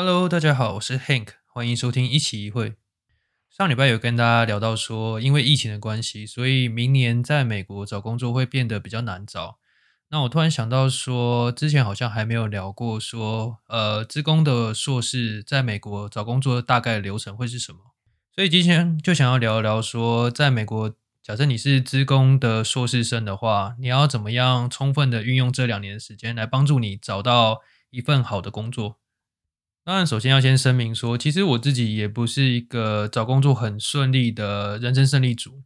Hello，大家好，我是 Hank，欢迎收听一期一会。上礼拜有跟大家聊到说，因为疫情的关系，所以明年在美国找工作会变得比较难找。那我突然想到说，之前好像还没有聊过说，呃，职工的硕士在美国找工作大概流程会是什么？所以今天就想要聊一聊说，在美国，假设你是职工的硕士生的话，你要怎么样充分的运用这两年的时间来帮助你找到一份好的工作？当然，首先要先声明说，其实我自己也不是一个找工作很顺利的人生胜利组，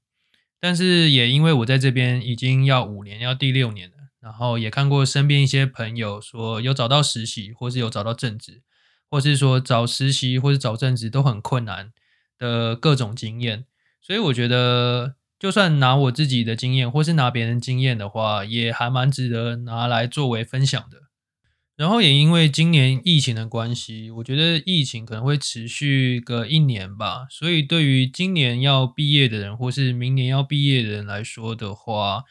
但是也因为我在这边已经要五年，要第六年了，然后也看过身边一些朋友说有找到实习，或是有找到正职，或是说找实习或是找正职都很困难的各种经验，所以我觉得，就算拿我自己的经验，或是拿别人经验的话，也还蛮值得拿来作为分享的。然后也因为今年疫情的关系，我觉得疫情可能会持续个一年吧，所以对于今年要毕业的人，或是明年要毕业的人来说的话，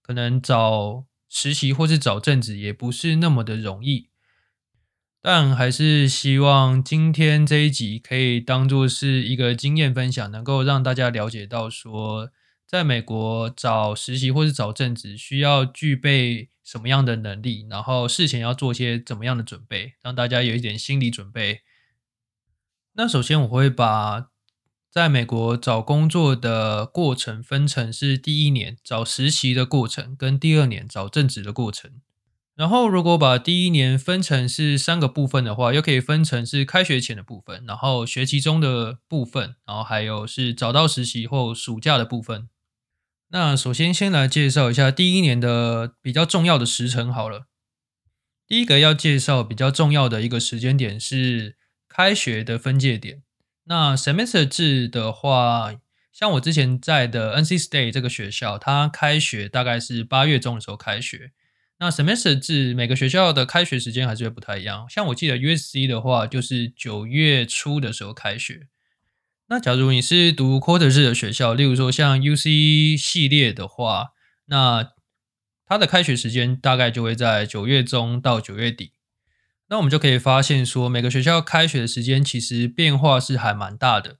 可能找实习或是找正职也不是那么的容易。但还是希望今天这一集可以当做是一个经验分享，能够让大家了解到说。在美国找实习或是找正职，需要具备什么样的能力？然后事前要做些怎么样的准备，让大家有一点心理准备。那首先我会把在美国找工作的过程分成是第一年找实习的过程，跟第二年找正职的过程。然后如果把第一年分成是三个部分的话，又可以分成是开学前的部分，然后学期中的部分，然后还有是找到实习后暑假的部分。那首先，先来介绍一下第一年的比较重要的时程好了。第一个要介绍比较重要的一个时间点是开学的分界点。那 semester 制的话，像我之前在的 NC State 这个学校，它开学大概是八月中的时候开学。那 semester 制每个学校的开学时间还是会不太一样。像我记得 USC 的话，就是九月初的时候开学。那假如你是读 quarter 制的学校，例如说像 UC 系列的话，那它的开学时间大概就会在九月中到九月底。那我们就可以发现说，每个学校开学的时间其实变化是还蛮大的。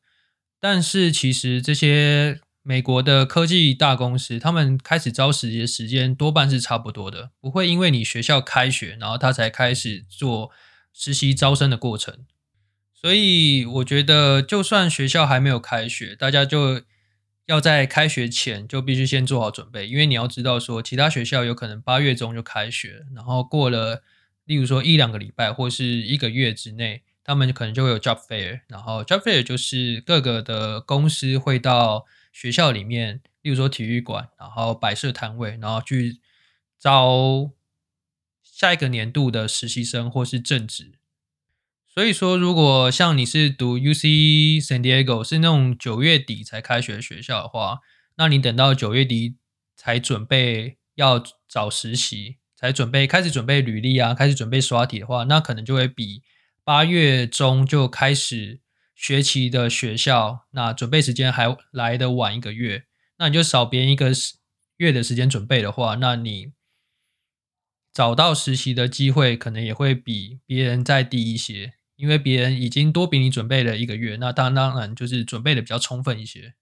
但是其实这些美国的科技大公司，他们开始招实习的时间多半是差不多的，不会因为你学校开学，然后他才开始做实习招生的过程。所以我觉得，就算学校还没有开学，大家就要在开学前就必须先做好准备，因为你要知道说，其他学校有可能八月中就开学，然后过了，例如说一两个礼拜或是一个月之内，他们可能就会有 job fair，然后 job fair 就是各个的公司会到学校里面，例如说体育馆，然后摆设摊位，然后去招下一个年度的实习生或是正职。所以说，如果像你是读 U C San Diego 是那种九月底才开学的学校的话，那你等到九月底才准备要找实习，才准备开始准备履历啊，开始准备刷题的话，那可能就会比八月中就开始学期的学校，那准备时间还来的晚一个月。那你就少别人一个月的时间准备的话，那你找到实习的机会可能也会比别人再低一些。因为别人已经多比你准备了一个月，那当当然就是准备的比较充分一些。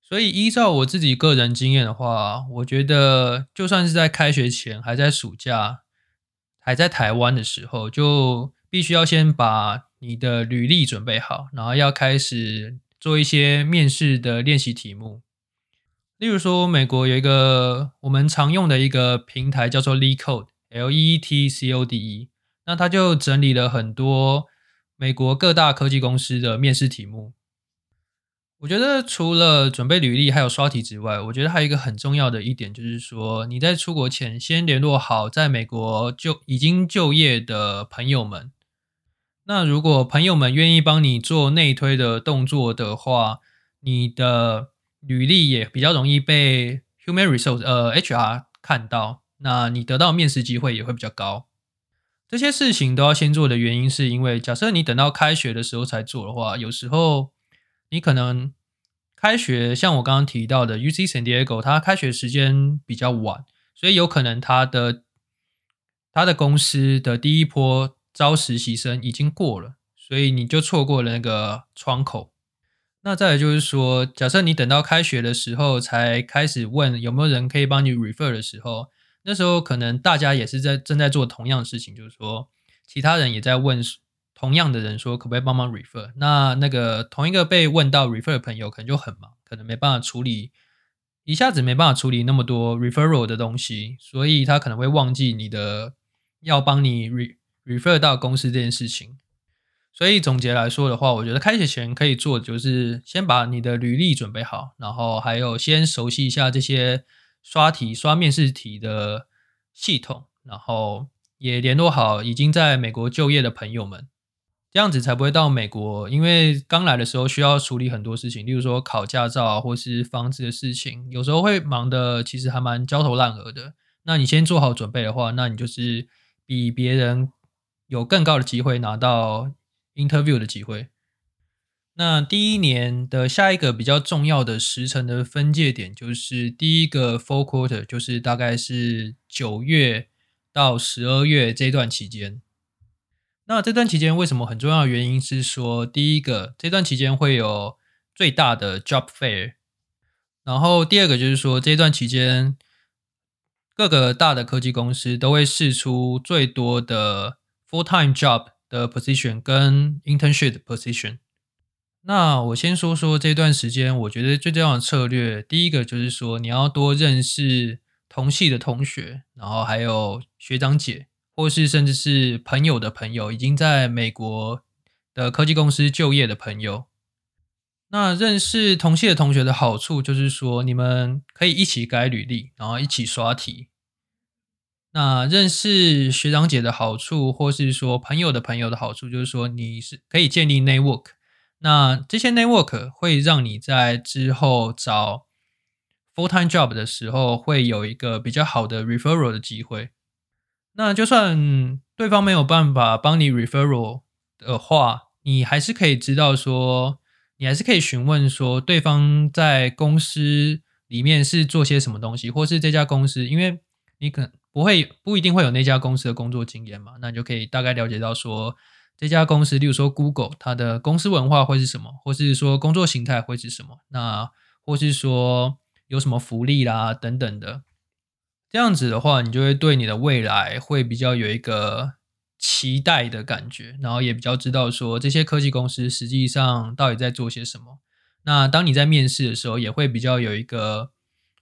所以依照我自己个人经验的话，我觉得就算是在开学前，还在暑假，还在台湾的时候，就必须要先把你的履历准备好，然后要开始做一些面试的练习题目。例如说，美国有一个我们常用的一个平台叫做 LeetCode，L E E T C O D E，那它就整理了很多。美国各大科技公司的面试题目，我觉得除了准备履历还有刷题之外，我觉得还有一个很重要的一点，就是说你在出国前先联络好在美国就已经就业的朋友们。那如果朋友们愿意帮你做内推的动作的话，你的履历也比较容易被 Human Resource 呃 HR 看到，那你得到面试机会也会比较高。这些事情都要先做的原因，是因为假设你等到开学的时候才做的话，有时候你可能开学，像我刚刚提到的 U C San Diego，它开学时间比较晚，所以有可能它的它的公司的第一波招实习生已经过了，所以你就错过了那个窗口。那再来就是说，假设你等到开学的时候才开始问有没有人可以帮你 refer 的时候，那时候可能大家也是在正在做同样的事情，就是说其他人也在问同样的人说可不可以帮忙 refer。那那个同一个被问到 refer 的朋友可能就很忙，可能没办法处理，一下子没办法处理那么多 referral 的东西，所以他可能会忘记你的要帮你 re refer 到公司这件事情。所以总结来说的话，我觉得开学前可以做的就是先把你的履历准备好，然后还有先熟悉一下这些刷题、刷面试题的系统，然后也联络好已经在美国就业的朋友们，这样子才不会到美国，因为刚来的时候需要处理很多事情，例如说考驾照啊，或是房子的事情，有时候会忙的其实还蛮焦头烂额的。那你先做好准备的话，那你就是比别人有更高的机会拿到。interview 的机会。那第一年的下一个比较重要的时程的分界点，就是第一个 full quarter，就是大概是九月到十二月这段期间。那这段期间为什么很重要的原因是说，第一个这段期间会有最大的 job fair，然后第二个就是说这段期间各个大的科技公司都会试出最多的 full time job。的 position 跟 internship position，那我先说说这段时间，我觉得最重要的策略，第一个就是说你要多认识同系的同学，然后还有学长姐，或是甚至是朋友的朋友，已经在美国的科技公司就业的朋友。那认识同系的同学的好处就是说，你们可以一起改履历，然后一起刷题。那认识学长姐的好处，或是说朋友的朋友的好处，就是说你是可以建立 network。那这些 network 会让你在之后找 full time job 的时候，会有一个比较好的 referral 的机会。那就算对方没有办法帮你 referral 的话，你还是可以知道说，你还是可以询问说，对方在公司里面是做些什么东西，或是这家公司，因为你可。不会不一定会有那家公司的工作经验嘛？那你就可以大概了解到说这家公司，例如说 Google，它的公司文化会是什么，或是说工作形态会是什么？那或是说有什么福利啦等等的。这样子的话，你就会对你的未来会比较有一个期待的感觉，然后也比较知道说这些科技公司实际上到底在做些什么。那当你在面试的时候，也会比较有一个。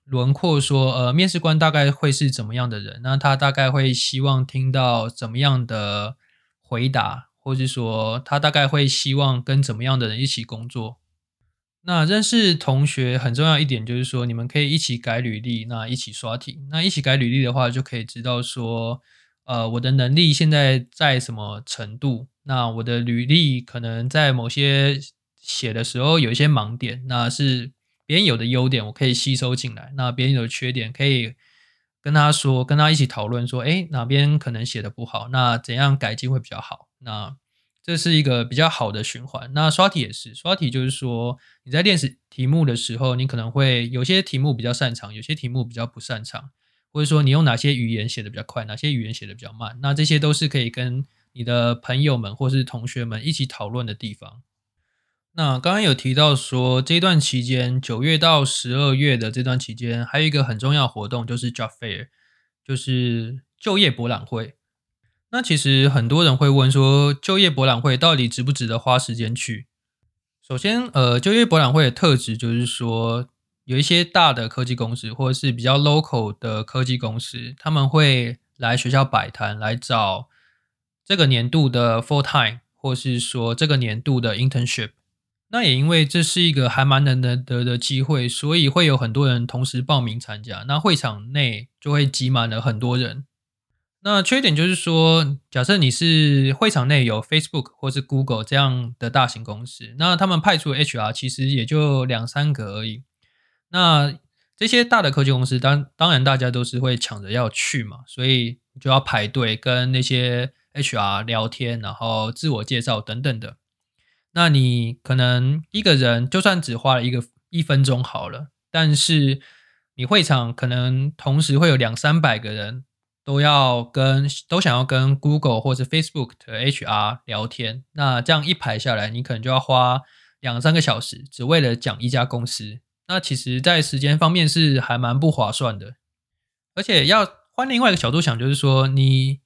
轮廓说，呃，面试官大概会是怎么样的人？那他大概会希望听到怎么样的回答，或是说他大概会希望跟怎么样的人一起工作？那认识同学很重要一点就是说，你们可以一起改履历，那一起刷题。那一起改履历的话，就可以知道说，呃，我的能力现在在什么程度？那我的履历可能在某些写的时候有一些盲点，那是。别人有的优点，我可以吸收进来；那别人有的缺点，可以跟他说，跟他一起讨论，说，哎，哪边可能写的不好，那怎样改进会比较好？那这是一个比较好的循环。那刷题也是，刷题就是说，你在练习题目的时候，你可能会有些题目比较擅长，有些题目比较不擅长，或者说你用哪些语言写的比较快，哪些语言写的比较慢，那这些都是可以跟你的朋友们或是同学们一起讨论的地方。那刚刚有提到说，这段期间九月到十二月的这段期间，还有一个很重要活动就是 Job Fair，就是就业博览会。那其实很多人会问说，就业博览会到底值不值得花时间去？首先，呃，就业博览会的特质就是说，有一些大的科技公司或者是比较 local 的科技公司，他们会来学校摆摊，来找这个年度的 full time，或是说这个年度的 internship。那也因为这是一个还蛮难得的机会，所以会有很多人同时报名参加。那会场内就会挤满了很多人。那缺点就是说，假设你是会场内有 Facebook 或是 Google 这样的大型公司，那他们派出 HR 其实也就两三个而已。那这些大的科技公司，当当然大家都是会抢着要去嘛，所以就要排队跟那些 HR 聊天，然后自我介绍等等的。那你可能一个人就算只花了一个一分钟好了，但是你会场可能同时会有两三百个人都要跟都想要跟 Google 或者 Facebook 的 HR 聊天，那这样一排下来，你可能就要花两三个小时，只为了讲一家公司。那其实，在时间方面是还蛮不划算的。而且要换另外一个角度想，就是说，你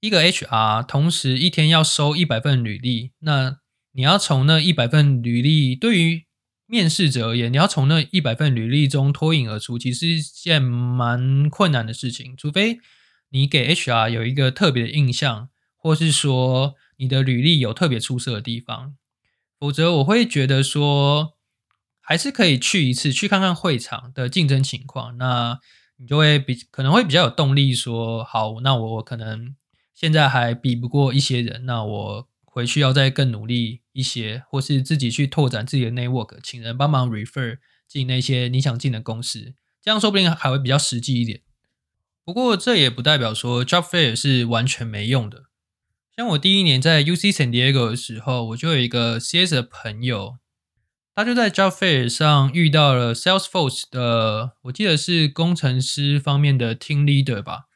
一个 HR 同时一天要收一百份履历，那你要从那一百份履历，对于面试者而言，你要从那一百份履历中脱颖而出，其实是一件蛮困难的事情。除非你给 HR 有一个特别的印象，或是说你的履历有特别出色的地方，否则我会觉得说，还是可以去一次，去看看会场的竞争情况。那你就会比可能会比较有动力，说好，那我可能现在还比不过一些人，那我。回去要再更努力一些，或是自己去拓展自己的 network，请人帮忙 refer 进那些你想进的公司，这样说不定还会比较实际一点。不过这也不代表说 job fair 是完全没用的。像我第一年在 UC San Diego 的时候，我就有一个 CS 的朋友，他就在 job fair 上遇到了 Salesforce 的，我记得是工程师方面的 team leader 吧。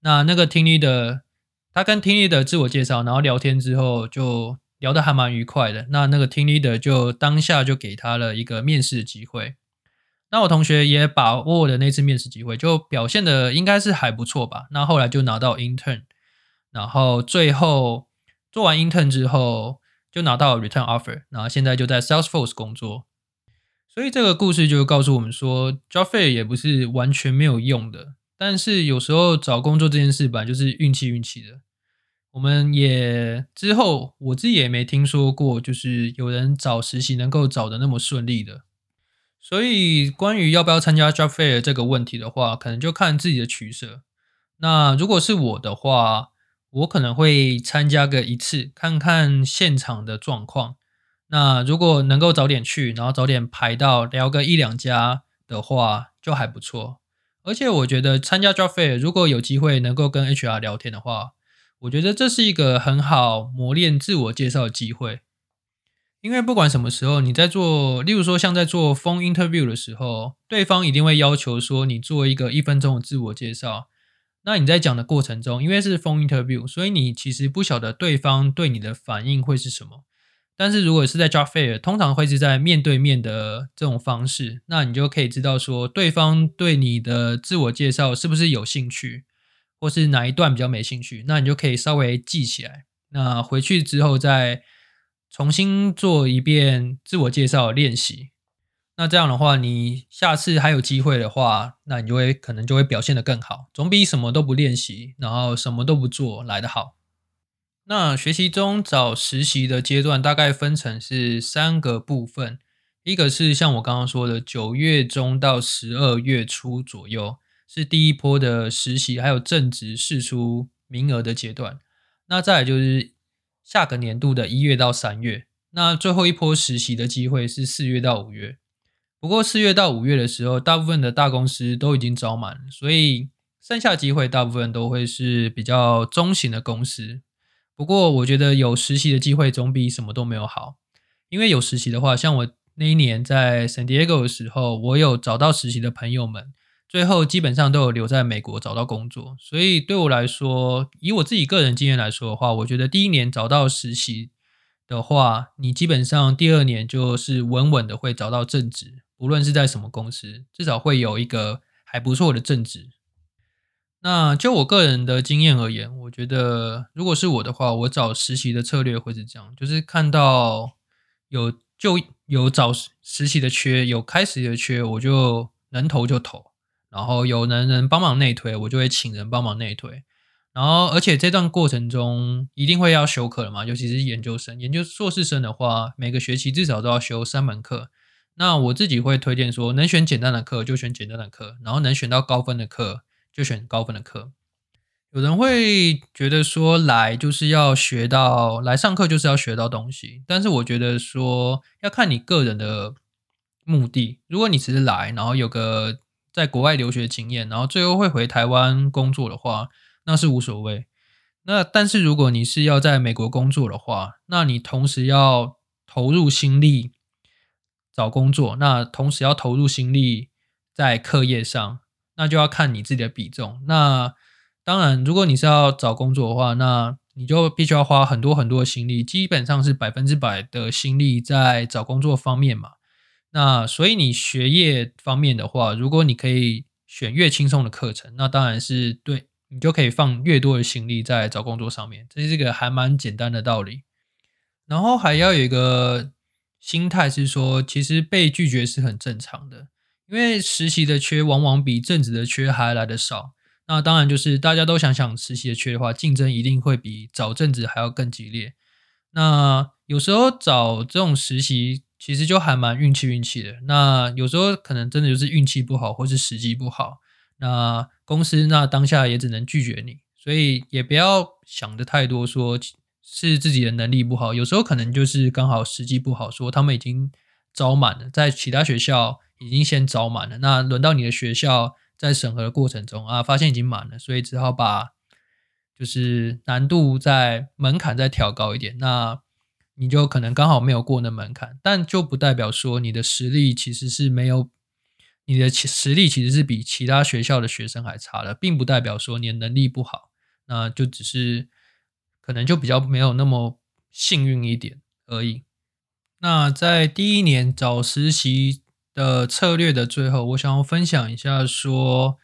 那那个 team leader。他跟听力的自我介绍，然后聊天之后就聊得还蛮愉快的。那那个听力的就当下就给他了一个面试机会。那我同学也把握了那次面试机会，就表现的应该是还不错吧。那后来就拿到 intern，然后最后做完 intern 之后就拿到 return offer，然后现在就在 Salesforce 工作。所以这个故事就告诉我们说，job fair 也不是完全没有用的。但是有时候找工作这件事本来就是运气运气的。我们也之后我自己也没听说过，就是有人找实习能够找的那么顺利的。所以关于要不要参加 job fair 这个问题的话，可能就看自己的取舍。那如果是我的话，我可能会参加个一次，看看现场的状况。那如果能够早点去，然后早点排到聊个一两家的话，就还不错。而且我觉得参加 job fair，如果有机会能够跟 HR 聊天的话，我觉得这是一个很好磨练自我介绍的机会。因为不管什么时候你在做，例如说像在做 phone interview 的时候，对方一定会要求说你做一个一分钟的自我介绍。那你在讲的过程中，因为是 phone interview，所以你其实不晓得对方对你的反应会是什么。但是如果是在 job fair，通常会是在面对面的这种方式，那你就可以知道说对方对你的自我介绍是不是有兴趣，或是哪一段比较没兴趣，那你就可以稍微记起来。那回去之后再重新做一遍自我介绍练习。那这样的话，你下次还有机会的话，那你就会可能就会表现得更好，总比什么都不练习，然后什么都不做来得好。那学习中找实习的阶段大概分成是三个部分，一个是像我刚刚说的九月中到十二月初左右是第一波的实习，还有正职试出名额的阶段。那再就是下个年度的一月到三月，那最后一波实习的机会是四月到五月。不过四月到五月的时候，大部分的大公司都已经招满，所以剩下机会大部分都会是比较中型的公司。不过，我觉得有实习的机会总比什么都没有好。因为有实习的话，像我那一年在 San Diego 的时候，我有找到实习的朋友们，最后基本上都有留在美国找到工作。所以对我来说，以我自己个人经验来说的话，我觉得第一年找到实习的话，你基本上第二年就是稳稳的会找到正职，无论是在什么公司，至少会有一个还不错的正职。那就我个人的经验而言，我觉得如果是我的话，我找实习的策略会是这样：就是看到有就有找实习的缺，有开实习的缺，我就能投就投；然后有能人帮忙内推，我就会请人帮忙内推。然后，而且这段过程中一定会要修课的嘛，尤其是研究生、研究硕士生的话，每个学期至少都要修三门课。那我自己会推荐说，能选简单的课就选简单的课，然后能选到高分的课。就选高分的课。有人会觉得说来就是要学到来上课就是要学到东西，但是我觉得说要看你个人的目的。如果你只是来，然后有个在国外留学经验，然后最后会回台湾工作的话，那是无所谓。那但是如果你是要在美国工作的话，那你同时要投入心力找工作，那同时要投入心力在课业上。那就要看你自己的比重。那当然，如果你是要找工作的话，那你就必须要花很多很多的心力，基本上是百分之百的心力在找工作方面嘛。那所以你学业方面的话，如果你可以选越轻松的课程，那当然是对你就可以放越多的心力在找工作上面，这是个还蛮简单的道理。然后还要有一个心态是说，其实被拒绝是很正常的，因为实习的缺往往比正职的缺还来的少。那当然，就是大家都想想实习的缺的话，竞争一定会比找正职还要更激烈。那有时候找这种实习，其实就还蛮运气运气的。那有时候可能真的就是运气不好，或是时机不好。那公司那当下也只能拒绝你，所以也不要想的太多，说是自己的能力不好。有时候可能就是刚好时机不好，说他们已经招满了，在其他学校已经先招满了，那轮到你的学校。在审核的过程中啊，发现已经满了，所以只好把就是难度在门槛再调高一点。那你就可能刚好没有过那门槛，但就不代表说你的实力其实是没有，你的实力其实是比其他学校的学生还差的，并不代表说你的能力不好，那就只是可能就比较没有那么幸运一点而已。那在第一年找实习。的策略的最后，我想要分享一下，说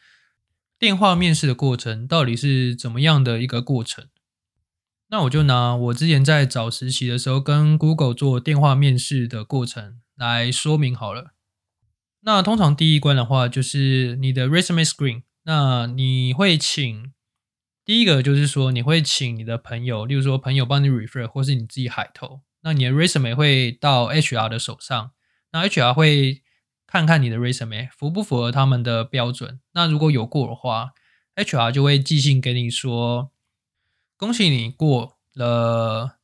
电话面试的过程到底是怎么样的一个过程。那我就拿我之前在找实习的时候跟 Google 做电话面试的过程来说明好了。那通常第一关的话，就是你的 resume screen。那你会请第一个就是说，你会请你的朋友，例如说朋友帮你 refer，或是你自己海投。那你的 resume 会到 HR 的手上，那 HR 会。看看你的 resume 符不符合他们的标准。那如果有过的话，HR 就会寄信给你说，恭喜你过了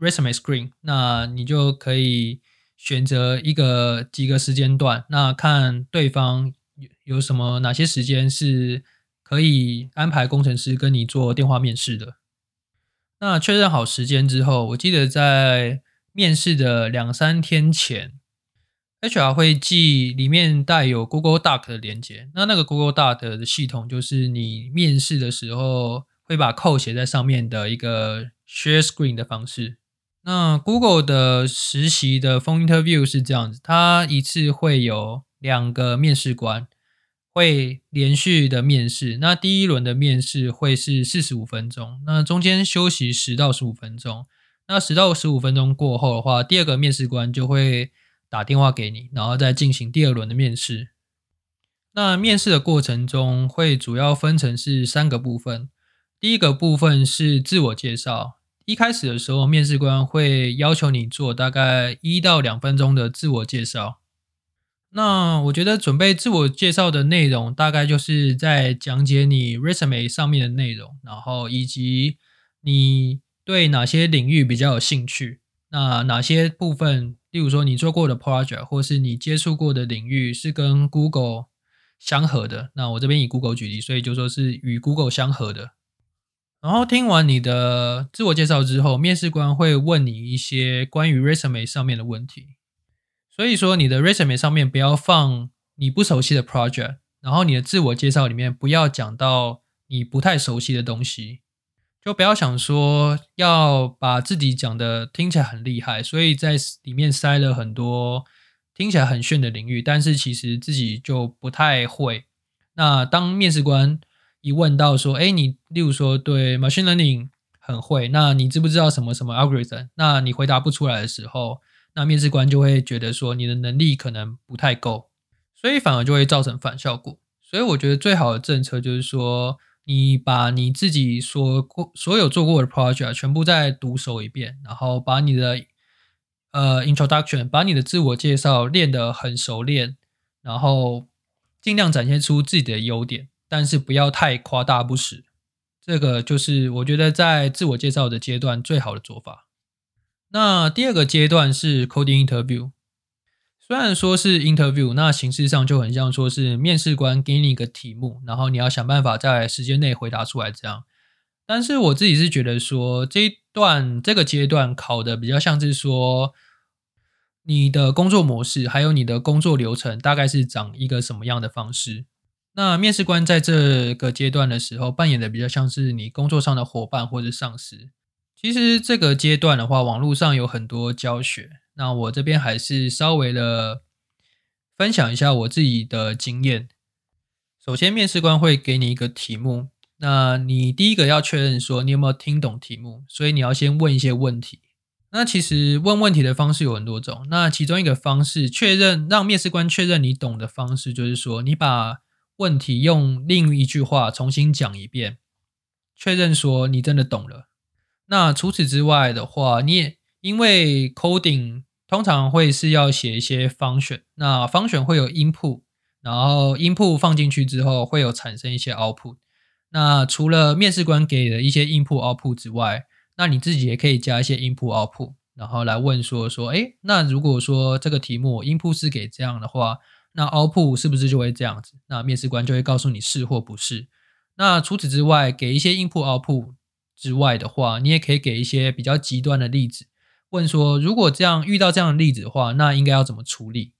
resume screen。那你就可以选择一个几个时间段，那看对方有有什么哪些时间是可以安排工程师跟你做电话面试的。那确认好时间之后，我记得在面试的两三天前。HR 会寄里面带有 Google Doc 的连接，那那个 Google Doc 的系统就是你面试的时候会把 code 写在上面的一个 share screen 的方式。那 Google 的实习的 phone interview 是这样子，它一次会有两个面试官会连续的面试。那第一轮的面试会是四十五分钟，那中间休息十到十五分钟。那十到十五分钟过后的话，第二个面试官就会。打电话给你，然后再进行第二轮的面试。那面试的过程中会主要分成是三个部分。第一个部分是自我介绍。一开始的时候，面试官会要求你做大概一到两分钟的自我介绍。那我觉得准备自我介绍的内容，大概就是在讲解你 resume 上面的内容，然后以及你对哪些领域比较有兴趣，那哪些部分。例如说，你做过的 project 或是你接触过的领域是跟 Google 相合的，那我这边以 Google 举例，所以就说是与 Google 相合的。然后听完你的自我介绍之后，面试官会问你一些关于 resume 上面的问题。所以说，你的 resume 上面不要放你不熟悉的 project，然后你的自我介绍里面不要讲到你不太熟悉的东西。就不要想说要把自己讲的听起来很厉害，所以在里面塞了很多听起来很炫的领域，但是其实自己就不太会。那当面试官一问到说：“哎，你例如说对 machine learning 很会，那你知不知道什么什么 algorithm？” 那你回答不出来的时候，那面试官就会觉得说你的能力可能不太够，所以反而就会造成反效果。所以我觉得最好的政策就是说。你把你自己所过所有做过的 project 全部再读熟一遍，然后把你的呃 introduction，把你的自我介绍练得很熟练，然后尽量展现出自己的优点，但是不要太夸大不实。这个就是我觉得在自我介绍的阶段最好的做法。那第二个阶段是 coding interview。虽然说是 interview，那形式上就很像说是面试官给你一个题目，然后你要想办法在时间内回答出来这样。但是我自己是觉得说这一段这个阶段考的比较像是说你的工作模式，还有你的工作流程大概是长一个什么样的方式。那面试官在这个阶段的时候，扮演的比较像是你工作上的伙伴或者上司。其实这个阶段的话，网络上有很多教学，那我这边还是稍微的分享一下我自己的经验。首先，面试官会给你一个题目，那你第一个要确认说你有没有听懂题目，所以你要先问一些问题。那其实问问题的方式有很多种，那其中一个方式确认让面试官确认你懂的方式，就是说你把问题用另一句话重新讲一遍，确认说你真的懂了。那除此之外的话，你也因为 coding 通常会是要写一些 function，那 function 会有 input，然后 input 放进去之后会有产生一些 output。那除了面试官给的一些 input output 之外，那你自己也可以加一些 input output，然后来问说说，哎，那如果说这个题目 input 是给这样的话。那 output 是不是就会这样子？那面试官就会告诉你是或不是。那除此之外，给一些 input output 之外的话，你也可以给一些比较极端的例子，问说如果这样遇到这样的例子的话，那应该要怎么处理？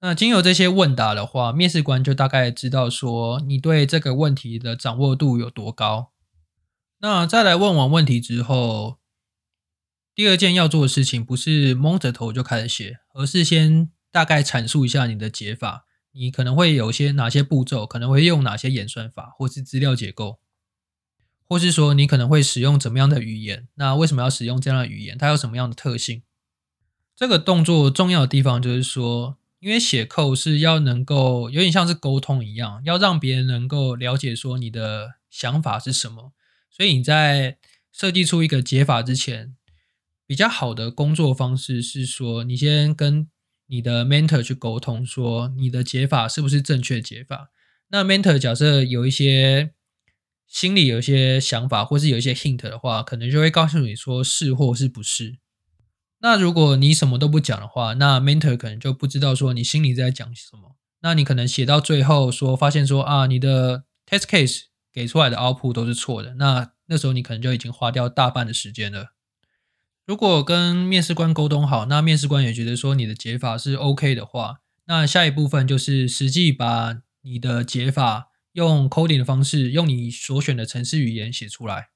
那经由这些问答的话，面试官就大概知道说你对这个问题的掌握度有多高。那再来问完问题之后，第二件要做的事情不是蒙着头就开始写，而是先。大概阐述一下你的解法，你可能会有些哪些步骤，可能会用哪些演算法，或是资料结构，或是说你可能会使用怎么样的语言？那为什么要使用这样的语言？它有什么样的特性？这个动作重要的地方就是说，因为写扣是要能够有点像是沟通一样，要让别人能够了解说你的想法是什么。所以你在设计出一个解法之前，比较好的工作方式是说，你先跟你的 mentor 去沟通，说你的解法是不是正确解法？那 mentor 假设有一些心里有一些想法，或是有一些 hint 的话，可能就会告诉你说是或是不是。那如果你什么都不讲的话，那 mentor 可能就不知道说你心里在讲什么。那你可能写到最后说，发现说啊，你的 test case 给出来的 output 都是错的。那那时候你可能就已经花掉大半的时间了。如果跟面试官沟通好，那面试官也觉得说你的解法是 OK 的话，那下一部分就是实际把你的解法用 coding 的方式，用你所选的程式语言写出来。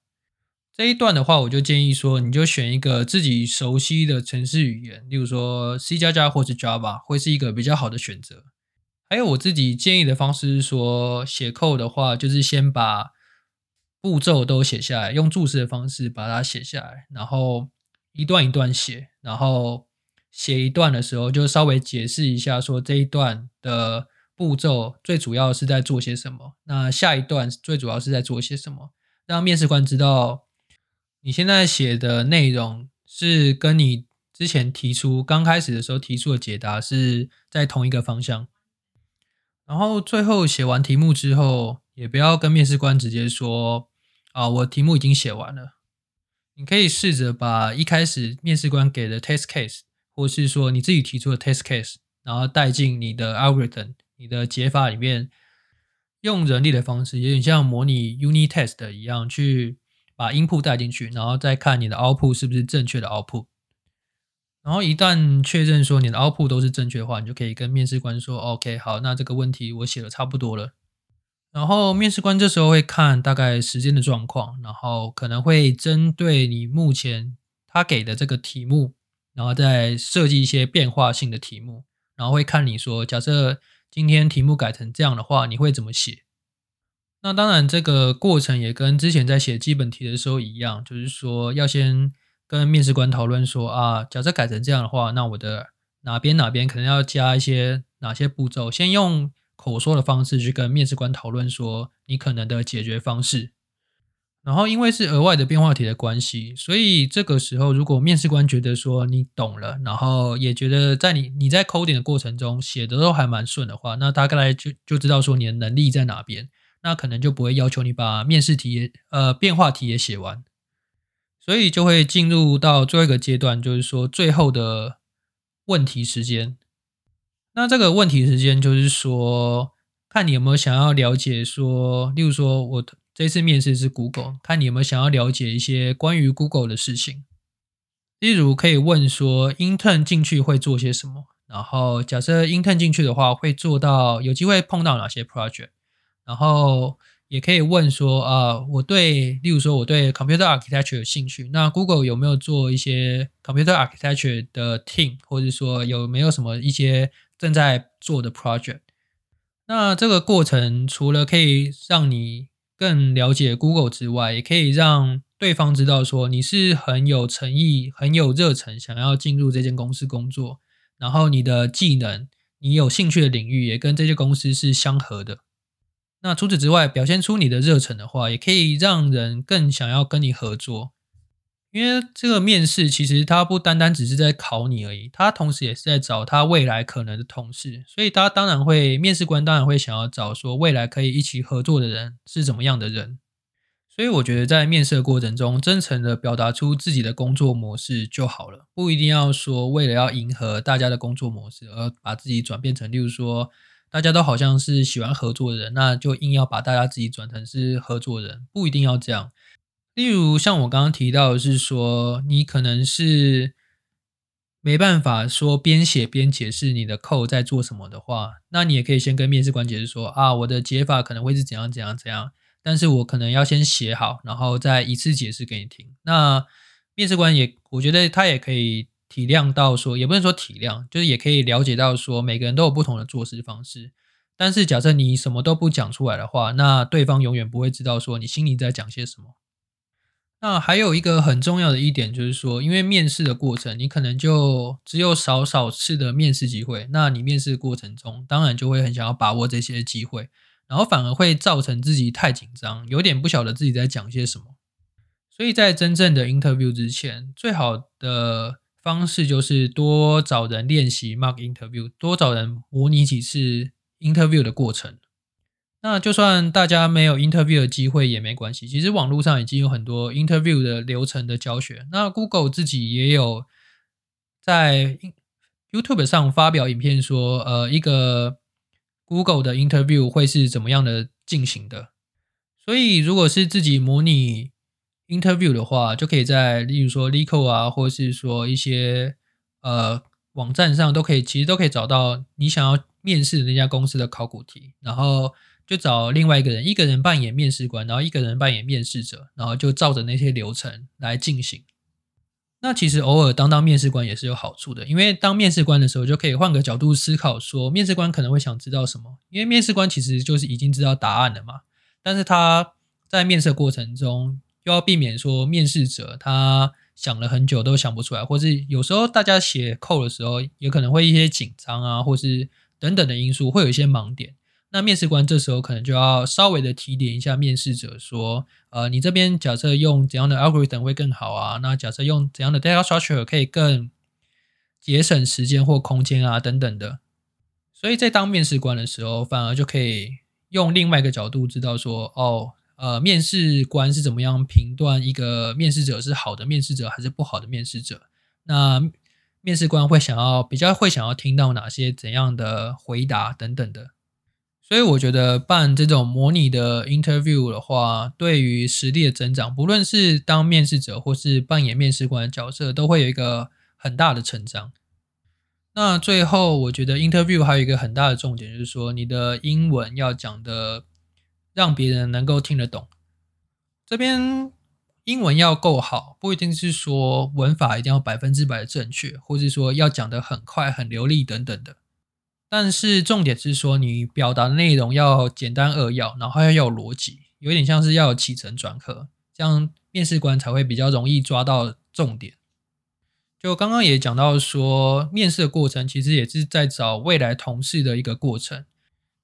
这一段的话，我就建议说，你就选一个自己熟悉的程式语言，例如说 C 加加或是 Java，会是一个比较好的选择。还有我自己建议的方式是说，写 code 的话，就是先把步骤都写下来，用注释的方式把它写下来，然后。一段一段写，然后写一段的时候就稍微解释一下，说这一段的步骤最主要是在做些什么。那下一段最主要是在做些什么，让面试官知道你现在写的内容是跟你之前提出刚开始的时候提出的解答是在同一个方向。然后最后写完题目之后，也不要跟面试官直接说啊，我题目已经写完了。你可以试着把一开始面试官给的 test case，或是说你自己提出的 test case，然后带进你的 algorithm、你的解法里面，用人力的方式，有点像模拟 unit test 一样，去把 input 带进去，然后再看你的 output 是不是正确的 output。然后一旦确认说你的 output 都是正确的话，你就可以跟面试官说：“OK，好，那这个问题我写的差不多了。”然后面试官这时候会看大概时间的状况，然后可能会针对你目前他给的这个题目，然后再设计一些变化性的题目，然后会看你说，假设今天题目改成这样的话，你会怎么写？那当然，这个过程也跟之前在写基本题的时候一样，就是说要先跟面试官讨论说啊，假设改成这样的话，那我的哪边哪边可能要加一些哪些步骤，先用。口说的方式去跟面试官讨论说你可能的解决方式，然后因为是额外的变化题的关系，所以这个时候如果面试官觉得说你懂了，然后也觉得在你你在 coding 的过程中写的都还蛮顺的话，那大概就就知道说你的能力在哪边，那可能就不会要求你把面试题呃变化题也写完，所以就会进入到最后一个阶段，就是说最后的问题时间。那这个问题时间就是说，看你有没有想要了解说，例如说我这次面试是 Google，看你有没有想要了解一些关于 Google 的事情。例如可以问说，intern 进去会做些什么？然后假设 intern 进去的话，会做到有机会碰到哪些 project？然后也可以问说啊，我对，例如说我对 computer architecture 有兴趣，那 Google 有没有做一些 computer architecture 的 team，或者说有没有什么一些正在做的 project？那这个过程除了可以让你更了解 Google 之外，也可以让对方知道说你是很有诚意、很有热忱，想要进入这间公司工作，然后你的技能、你有兴趣的领域也跟这些公司是相合的。那除此之外，表现出你的热忱的话，也可以让人更想要跟你合作。因为这个面试其实他不单单只是在考你而已，他同时也是在找他未来可能的同事，所以他当然会面试官当然会想要找说未来可以一起合作的人是怎么样的人。所以我觉得在面试的过程中，真诚的表达出自己的工作模式就好了，不一定要说为了要迎合大家的工作模式而把自己转变成，例如说大家都好像是喜欢合作的人，那就硬要把大家自己转成是合作人，不一定要这样。例如，像我刚刚提到的是说，你可能是没办法说边写边解释你的扣在做什么的话，那你也可以先跟面试官解释说啊，我的解法可能会是怎样怎样怎样，但是我可能要先写好，然后再一次解释给你听。那面试官也，我觉得他也可以体谅到说，也不能说体谅，就是也可以了解到说，每个人都有不同的做事方式。但是假设你什么都不讲出来的话，那对方永远不会知道说你心里在讲些什么。那还有一个很重要的一点就是说，因为面试的过程，你可能就只有少少次的面试机会。那你面试过程中，当然就会很想要把握这些机会，然后反而会造成自己太紧张，有点不晓得自己在讲些什么。所以在真正的 interview 之前，最好的方式就是多找人练习 mock interview，多找人模拟几次 interview 的过程。那就算大家没有 interview 的机会也没关系，其实网络上已经有很多 interview 的流程的教学。那 Google 自己也有在 YouTube 上发表影片，说呃一个 Google 的 interview 会是怎么样的进行的。所以如果是自己模拟 interview 的话，就可以在例如说 l e c o 啊，或是说一些呃网站上都可以，其实都可以找到你想要面试的那家公司的考古题，然后。就找另外一个人，一个人扮演面试官，然后一个人扮演面试者，然后就照着那些流程来进行。那其实偶尔当当面试官也是有好处的，因为当面试官的时候就可以换个角度思考，说面试官可能会想知道什么。因为面试官其实就是已经知道答案了嘛，但是他在面试过程中又要避免说面试者他想了很久都想不出来，或是有时候大家写扣的时候也可能会一些紧张啊，或是等等的因素会有一些盲点。那面试官这时候可能就要稍微的提点一下面试者，说，呃，你这边假设用怎样的 algorithm 会更好啊？那假设用怎样的 data structure 可以更节省时间或空间啊？等等的。所以在当面试官的时候，反而就可以用另外一个角度知道说，哦，呃，面试官是怎么样评断一个面试者是好的面试者还是不好的面试者？那面试官会想要比较会想要听到哪些怎样的回答等等的。所以我觉得办这种模拟的 interview 的话，对于实力的增长，不论是当面试者或是扮演面试官的角色，都会有一个很大的成长。那最后，我觉得 interview 还有一个很大的重点，就是说你的英文要讲的让别人能够听得懂。这边英文要够好，不一定是说文法一定要百分之百正确，或是说要讲的很快、很流利等等的。但是重点是说，你表达的内容要简单扼要，然后要有逻辑，有点像是要有起承转合，这样面试官才会比较容易抓到重点。就刚刚也讲到说，面试的过程其实也是在找未来同事的一个过程，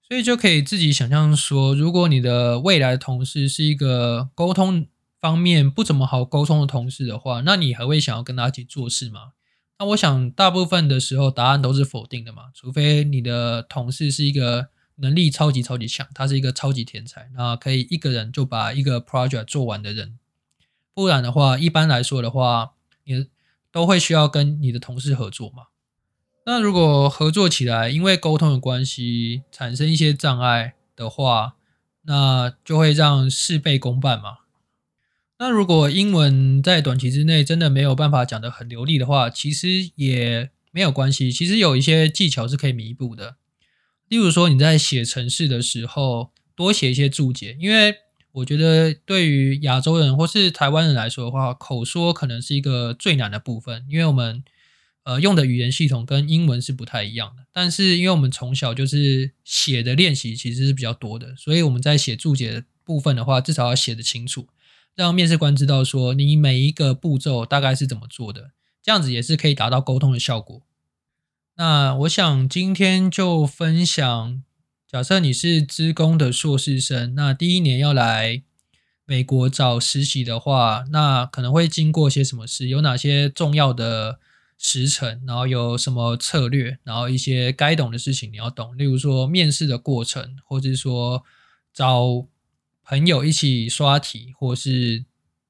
所以就可以自己想象说，如果你的未来同事是一个沟通方面不怎么好沟通的同事的话，那你还会想要跟他一起做事吗？那我想，大部分的时候答案都是否定的嘛，除非你的同事是一个能力超级超级强，他是一个超级天才，那可以一个人就把一个 project 做完的人，不然的话，一般来说的话，你都会需要跟你的同事合作嘛。那如果合作起来，因为沟通的关系产生一些障碍的话，那就会让事倍功半嘛。那如果英文在短期之内真的没有办法讲得很流利的话，其实也没有关系。其实有一些技巧是可以弥补的。例如说你在写程式的时候，多写一些注解，因为我觉得对于亚洲人或是台湾人来说的话，口说可能是一个最难的部分，因为我们呃用的语言系统跟英文是不太一样的。但是因为我们从小就是写的练习其实是比较多的，所以我们在写注解的部分的话，至少要写得清楚，让面试官知道说你每一个步骤大概是怎么做的，这样子也是可以达到沟通的效果。那我想今天就分享，假设你是资工的硕士生，那第一年要来美国找实习的话，那可能会经过些什么事？有哪些重要的时程？然后有什么策略？然后一些该懂的事情你要懂，例如说面试的过程，或者是说找朋友一起刷题，或是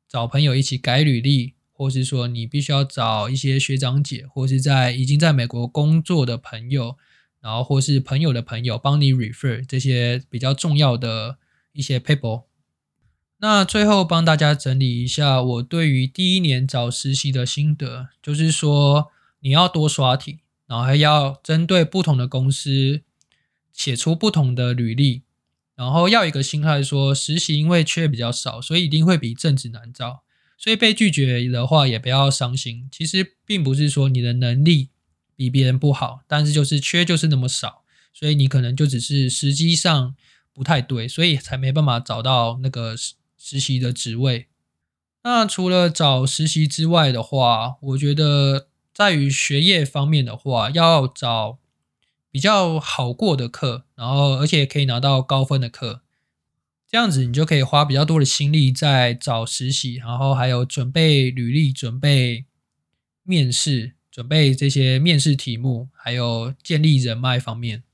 找朋友一起改履历。或是说你必须要找一些学长姐，或是在已经在美国工作的朋友，然后或是朋友的朋友帮你 refer 这些比较重要的一些 paper。那最后帮大家整理一下我对于第一年找实习的心得，就是说你要多刷题，然后还要针对不同的公司写出不同的履历，然后要一个心态说实习因为缺比较少，所以一定会比正职难招。所以被拒绝的话也不要伤心，其实并不是说你的能力比别人不好，但是就是缺就是那么少，所以你可能就只是时机上不太对，所以才没办法找到那个实实习的职位。那除了找实习之外的话，我觉得在于学业方面的话，要找比较好过的课，然后而且可以拿到高分的课。这样子，你就可以花比较多的心力在找实习，然后还有准备履历、准备面试、准备这些面试题目，还有建立人脉方面。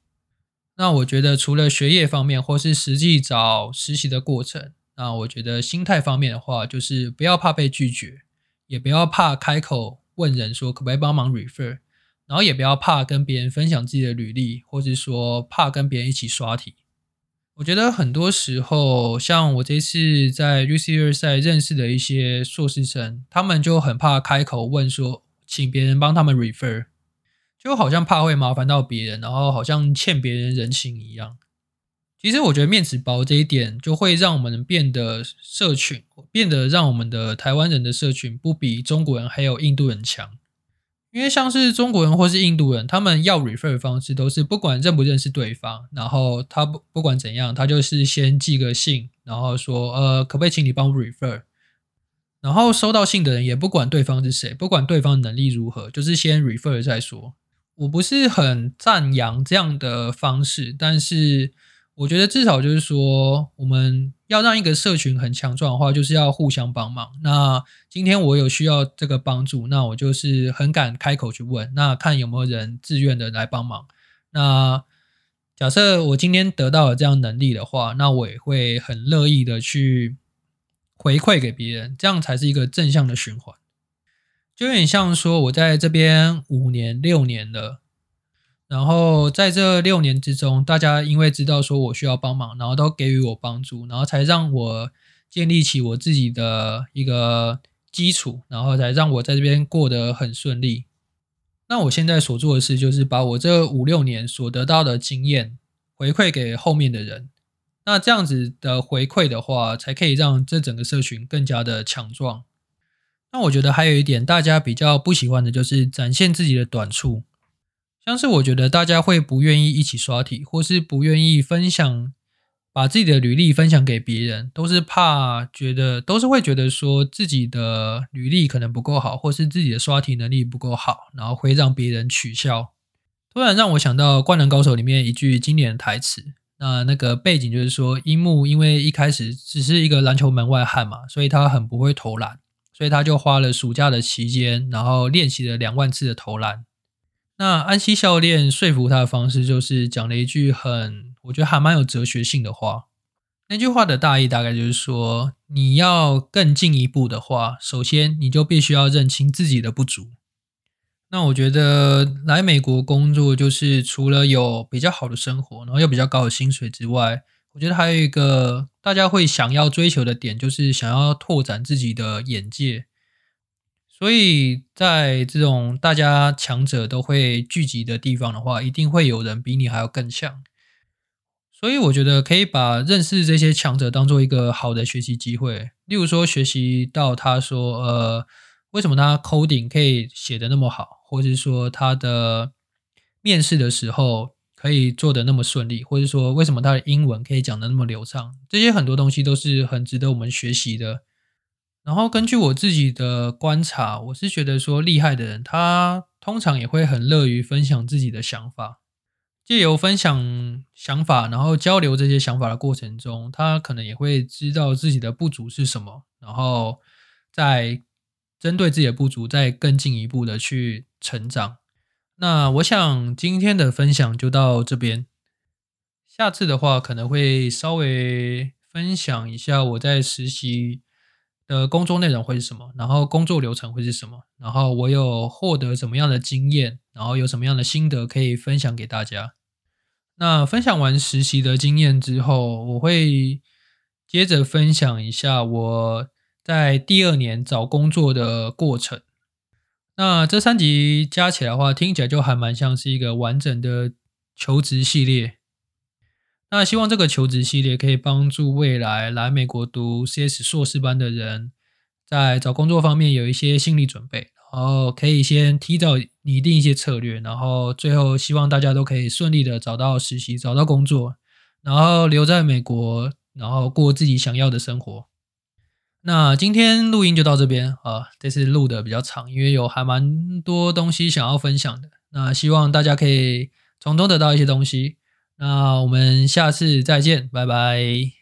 那我觉得，除了学业方面，或是实际找实习的过程，那我觉得心态方面的话，就是不要怕被拒绝，也不要怕开口问人说可不可以帮忙 refer，然后也不要怕跟别人分享自己的履历，或是说怕跟别人一起刷题。我觉得很多时候，像我这次在 UC 二赛认识的一些硕士生，他们就很怕开口问说，请别人帮他们 refer，就好像怕会麻烦到别人，然后好像欠别人人情一样。其实我觉得面子薄这一点，就会让我们变得社群变得让我们的台湾人的社群不比中国人还有印度人强。因为像是中国人或是印度人，他们要 refer 的方式都是不管认不认识对方，然后他不不管怎样，他就是先寄个信，然后说呃可不可以请你帮我 refer，然后收到信的人也不管对方是谁，不管对方能力如何，就是先 refer 再说。我不是很赞扬这样的方式，但是。我觉得至少就是说，我们要让一个社群很强壮的话，就是要互相帮忙。那今天我有需要这个帮助，那我就是很敢开口去问，那看有没有人自愿的来帮忙。那假设我今天得到了这样能力的话，那我也会很乐意的去回馈给别人，这样才是一个正向的循环。就有点像说，我在这边五年、六年了。然后在这六年之中，大家因为知道说我需要帮忙，然后都给予我帮助，然后才让我建立起我自己的一个基础，然后才让我在这边过得很顺利。那我现在所做的事就是把我这五六年所得到的经验回馈给后面的人。那这样子的回馈的话，才可以让这整个社群更加的强壮。那我觉得还有一点大家比较不喜欢的就是展现自己的短处。像是我觉得大家会不愿意一起刷题，或是不愿意分享，把自己的履历分享给别人，都是怕觉得，都是会觉得说自己的履历可能不够好，或是自己的刷题能力不够好，然后会让别人取笑。突然让我想到《灌篮高手》里面一句经典的台词，那那个背景就是说，樱木因为一开始只是一个篮球门外汉嘛，所以他很不会投篮，所以他就花了暑假的期间，然后练习了两万次的投篮。那安西教练说服他的方式，就是讲了一句很，我觉得还蛮有哲学性的话。那句话的大意大概就是说，你要更进一步的话，首先你就必须要认清自己的不足。那我觉得来美国工作，就是除了有比较好的生活，然后有比较高的薪水之外，我觉得还有一个大家会想要追求的点，就是想要拓展自己的眼界。所以在这种大家强者都会聚集的地方的话，一定会有人比你还要更强。所以我觉得可以把认识这些强者当做一个好的学习机会。例如说，学习到他说，呃，为什么他 coding 可以写的那么好，或者是说他的面试的时候可以做的那么顺利，或者说为什么他的英文可以讲的那么流畅，这些很多东西都是很值得我们学习的。然后根据我自己的观察，我是觉得说厉害的人，他通常也会很乐于分享自己的想法。借由分享想法，然后交流这些想法的过程中，他可能也会知道自己的不足是什么，然后再针对自己的不足，再更进一步的去成长。那我想今天的分享就到这边，下次的话可能会稍微分享一下我在实习。的工作内容会是什么？然后工作流程会是什么？然后我有获得什么样的经验？然后有什么样的心得可以分享给大家？那分享完实习的经验之后，我会接着分享一下我在第二年找工作的过程。那这三集加起来的话，听起来就还蛮像是一个完整的求职系列。那希望这个求职系列可以帮助未来来美国读 CS 硕士班的人，在找工作方面有一些心理准备，然后可以先提早拟定一些策略，然后最后希望大家都可以顺利的找到实习、找到工作，然后留在美国，然后过自己想要的生活。那今天录音就到这边啊，这次录的比较长，因为有还蛮多东西想要分享的。那希望大家可以从中得到一些东西。那我们下次再见，拜拜。